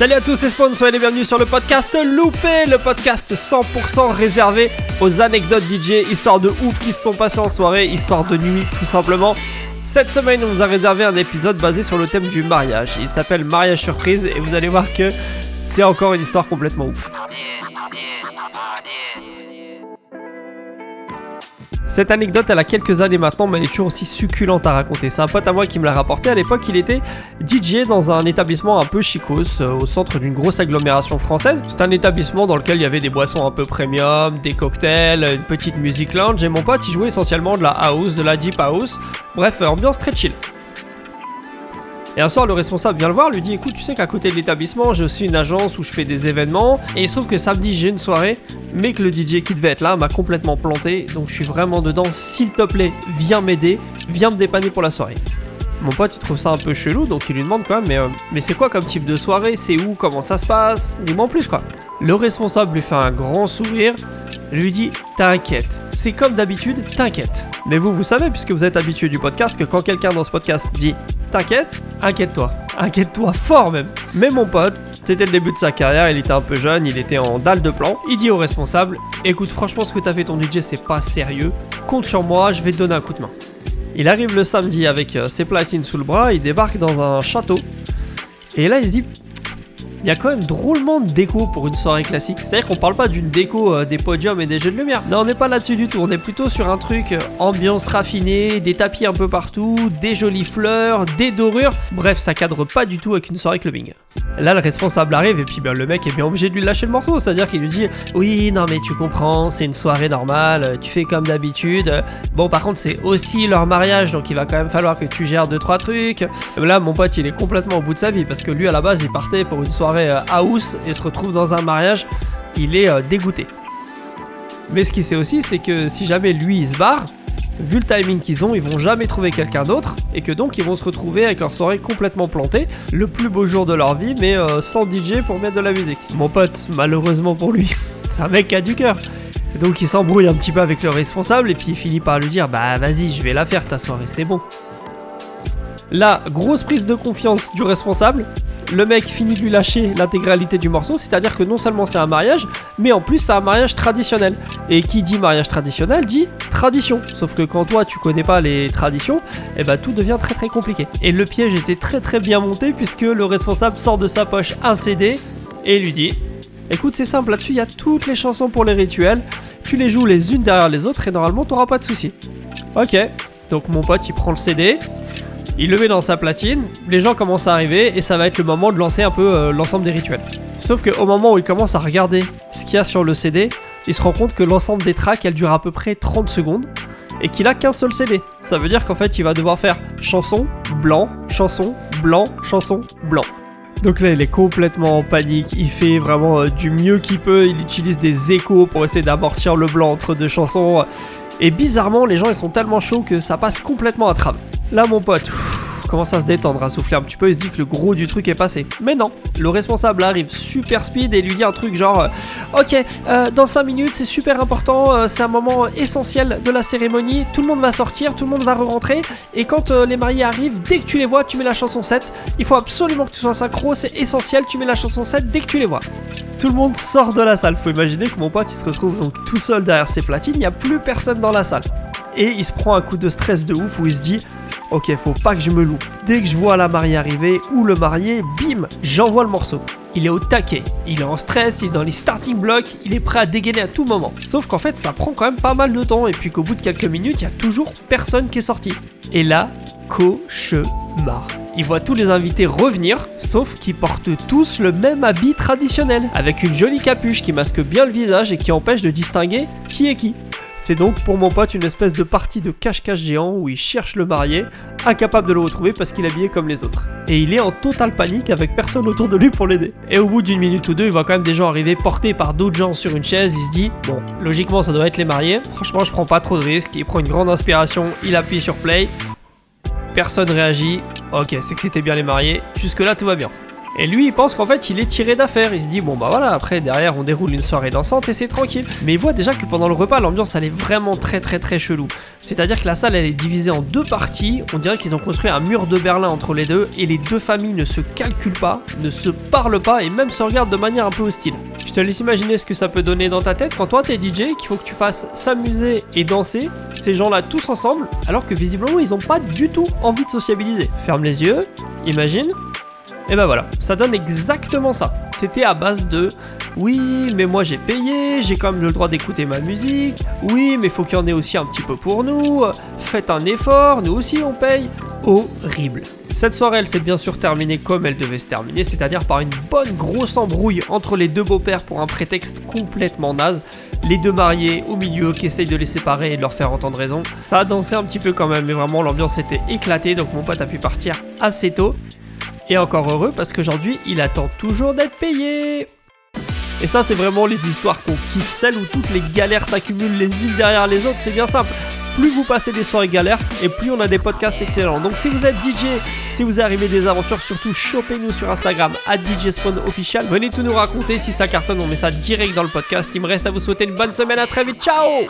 Salut à tous, c'est Spawn, soyez les bienvenus sur le podcast Loupé, le podcast 100% réservé aux anecdotes DJ, histoire de ouf qui se sont passées en soirée, histoire de nuit tout simplement. Cette semaine, on vous a réservé un épisode basé sur le thème du mariage. Il s'appelle Mariage Surprise et vous allez voir que c'est encore une histoire complètement ouf. Cette anecdote, elle a quelques années maintenant, mais elle est toujours aussi succulente à raconter. C'est un pote à moi qui me l'a rapporté. À l'époque, il était DJ dans un établissement un peu chicos, euh, au centre d'une grosse agglomération française. C'est un établissement dans lequel il y avait des boissons un peu premium, des cocktails, une petite musique lounge. Et mon pote, il jouait essentiellement de la house, de la deep house. Bref, ambiance très chill. Et un soir, le responsable vient le voir, lui dit Écoute, tu sais qu'à côté de l'établissement, j'ai aussi une agence où je fais des événements. Et il se trouve que samedi, j'ai une soirée, mais que le DJ qui devait être là m'a complètement planté. Donc je suis vraiment dedans. S'il te plaît, viens m'aider, viens me dépanner pour la soirée. Mon pote, il trouve ça un peu chelou, donc il lui demande quand même Mais, euh, mais c'est quoi comme type de soirée? C'est où? Comment ça se passe? Dis-moi en plus, quoi. Le responsable lui fait un grand sourire, lui dit T'inquiète, c'est comme d'habitude, t'inquiète. Mais vous, vous savez, puisque vous êtes habitué du podcast, que quand quelqu'un dans ce podcast dit T'inquiète, inquiète-toi. Inquiète-toi fort même. Mais mon pote, c'était le début de sa carrière, il était un peu jeune, il était en dalle de plan. Il dit au responsable Écoute, franchement, ce que t'as fait ton DJ, c'est pas sérieux. Compte sur moi, je vais te donner un coup de main. Il arrive le samedi avec euh, ses platines sous le bras, il débarque dans un château. Et là, il se dit il y a quand même drôlement de déco pour une soirée classique. C'est-à-dire qu'on parle pas d'une déco euh, des podiums et des jeux de lumière. Non, on n'est pas là-dessus du tout. On est plutôt sur un truc euh, ambiance raffinée, des tapis un peu partout, des jolies fleurs, des dorures. Bref, ça cadre pas du tout avec une soirée clubbing. Là, le responsable arrive et puis ben, le mec est bien obligé de lui lâcher le morceau. C'est-à-dire qu'il lui dit Oui, non, mais tu comprends, c'est une soirée normale, tu fais comme d'habitude. Bon, par contre, c'est aussi leur mariage, donc il va quand même falloir que tu gères 2-3 trucs. Là, mon pote, il est complètement au bout de sa vie parce que lui, à la base, il partait pour une soirée euh, house et se retrouve dans un mariage, il est euh, dégoûté. Mais ce qu'il sait aussi, c'est que si jamais lui il se barre, vu le timing qu'ils ont, ils vont jamais trouver quelqu'un d'autre et que donc ils vont se retrouver avec leur soirée complètement plantée, le plus beau jour de leur vie, mais euh, sans DJ pour mettre de la musique. Mon pote, malheureusement pour lui, c'est un mec qui a du cœur. Donc il s'embrouille un petit peu avec le responsable et puis il finit par lui dire Bah vas-y, je vais la faire ta soirée, c'est bon. La grosse prise de confiance du responsable, le mec finit de lui lâcher l'intégralité du morceau, c'est-à-dire que non seulement c'est un mariage, mais en plus c'est un mariage traditionnel. Et qui dit mariage traditionnel dit tradition. Sauf que quand toi tu connais pas les traditions, eh ben tout devient très très compliqué. Et le piège était très très bien monté puisque le responsable sort de sa poche un CD et lui dit Écoute, c'est simple, là-dessus il y a toutes les chansons pour les rituels, tu les joues les unes derrière les autres et normalement t'auras pas de soucis. Ok, donc mon pote il prend le CD, il le met dans sa platine, les gens commencent à arriver et ça va être le moment de lancer un peu euh, l'ensemble des rituels. Sauf qu'au moment où il commence à regarder ce qu'il y a sur le CD, il se rend compte que l'ensemble des tracks elle dure à peu près 30 secondes et qu'il a qu'un seul CD. Ça veut dire qu'en fait il va devoir faire chanson, blanc, chanson, blanc, chanson, blanc. Donc là, il est complètement en panique. Il fait vraiment euh, du mieux qu'il peut. Il utilise des échos pour essayer d'amortir le blanc entre deux chansons. Et bizarrement, les gens ils sont tellement chauds que ça passe complètement à travers. Là, mon pote, commence à se détendre, à souffler un petit peu, il se dit que le gros du truc est passé. Mais non, le responsable arrive super speed et lui dit un truc genre euh, Ok, euh, dans 5 minutes, c'est super important, euh, c'est un moment essentiel de la cérémonie, tout le monde va sortir, tout le monde va re-rentrer, et quand les mariés arrivent, dès que tu les vois, tu mets la chanson 7. Il faut absolument que tu sois synchro, c'est essentiel, tu mets la chanson 7 dès que tu les vois. Tout le monde sort de la salle, faut imaginer que mon pote il se retrouve donc tout seul derrière ses platines, il n'y a plus personne dans la salle. Et il se prend un coup de stress de ouf où il se dit Ok, faut pas que je me loupe. Dès que je vois la mariée arriver ou le marié, bim, j'envoie le morceau. Il est au taquet, il est en stress, il est dans les starting blocks, il est prêt à dégainer à tout moment. Sauf qu'en fait, ça prend quand même pas mal de temps et puis qu'au bout de quelques minutes, il y a toujours personne qui est sorti. Et là, cauchemar. Il voit tous les invités revenir, sauf qu'ils portent tous le même habit traditionnel, avec une jolie capuche qui masque bien le visage et qui empêche de distinguer qui est qui. C'est donc pour mon pote une espèce de partie de cache-cache géant où il cherche le marié, incapable de le retrouver parce qu'il est habillé comme les autres. Et il est en totale panique avec personne autour de lui pour l'aider. Et au bout d'une minute ou deux, il voit quand même des gens arriver portés par d'autres gens sur une chaise. Il se dit, bon, logiquement ça doit être les mariés. Franchement, je prends pas trop de risques. Il prend une grande inspiration, il appuie sur play. Personne réagit. Ok, c'est que c'était bien les mariés. Jusque là, tout va bien. Et lui, il pense qu'en fait, il est tiré d'affaire. Il se dit, bon bah voilà, après, derrière, on déroule une soirée dansante et c'est tranquille. Mais il voit déjà que pendant le repas, l'ambiance, elle est vraiment très très très chelou. C'est-à-dire que la salle, elle est divisée en deux parties. On dirait qu'ils ont construit un mur de Berlin entre les deux et les deux familles ne se calculent pas, ne se parlent pas et même se regardent de manière un peu hostile. Je te laisse imaginer ce que ça peut donner dans ta tête quand toi t'es DJ, qu'il faut que tu fasses s'amuser et danser, ces gens-là tous ensemble, alors que visiblement ils ont pas du tout envie de sociabiliser. Ferme les yeux, imagine, et ben voilà, ça donne exactement ça. C'était à base de oui, mais moi j'ai payé, j'ai quand même le droit d'écouter ma musique. Oui, mais faut qu'il y en ait aussi un petit peu pour nous. Faites un effort, nous aussi on paye. Horrible. Cette soirée, elle s'est bien sûr terminée comme elle devait se terminer, c'est-à-dire par une bonne grosse embrouille entre les deux beaux-pères pour un prétexte complètement naze. Les deux mariés au milieu qui essayent de les séparer et de leur faire entendre raison. Ça a dansé un petit peu quand même, mais vraiment l'ambiance était éclatée, donc mon pote a pu partir assez tôt. Et encore heureux parce qu'aujourd'hui, il attend toujours d'être payé. Et ça, c'est vraiment les histoires qu'on kiffe, celles où toutes les galères s'accumulent les unes derrière les autres, c'est bien simple. Plus vous passez des soirées galères, et plus on a des podcasts excellents. Donc si vous êtes DJ, si vous arrivez des aventures, surtout chopez-nous sur Instagram, à DJ Official. Venez tout nous raconter si ça cartonne, on met ça direct dans le podcast. Il me reste à vous souhaiter une bonne semaine, à très vite, ciao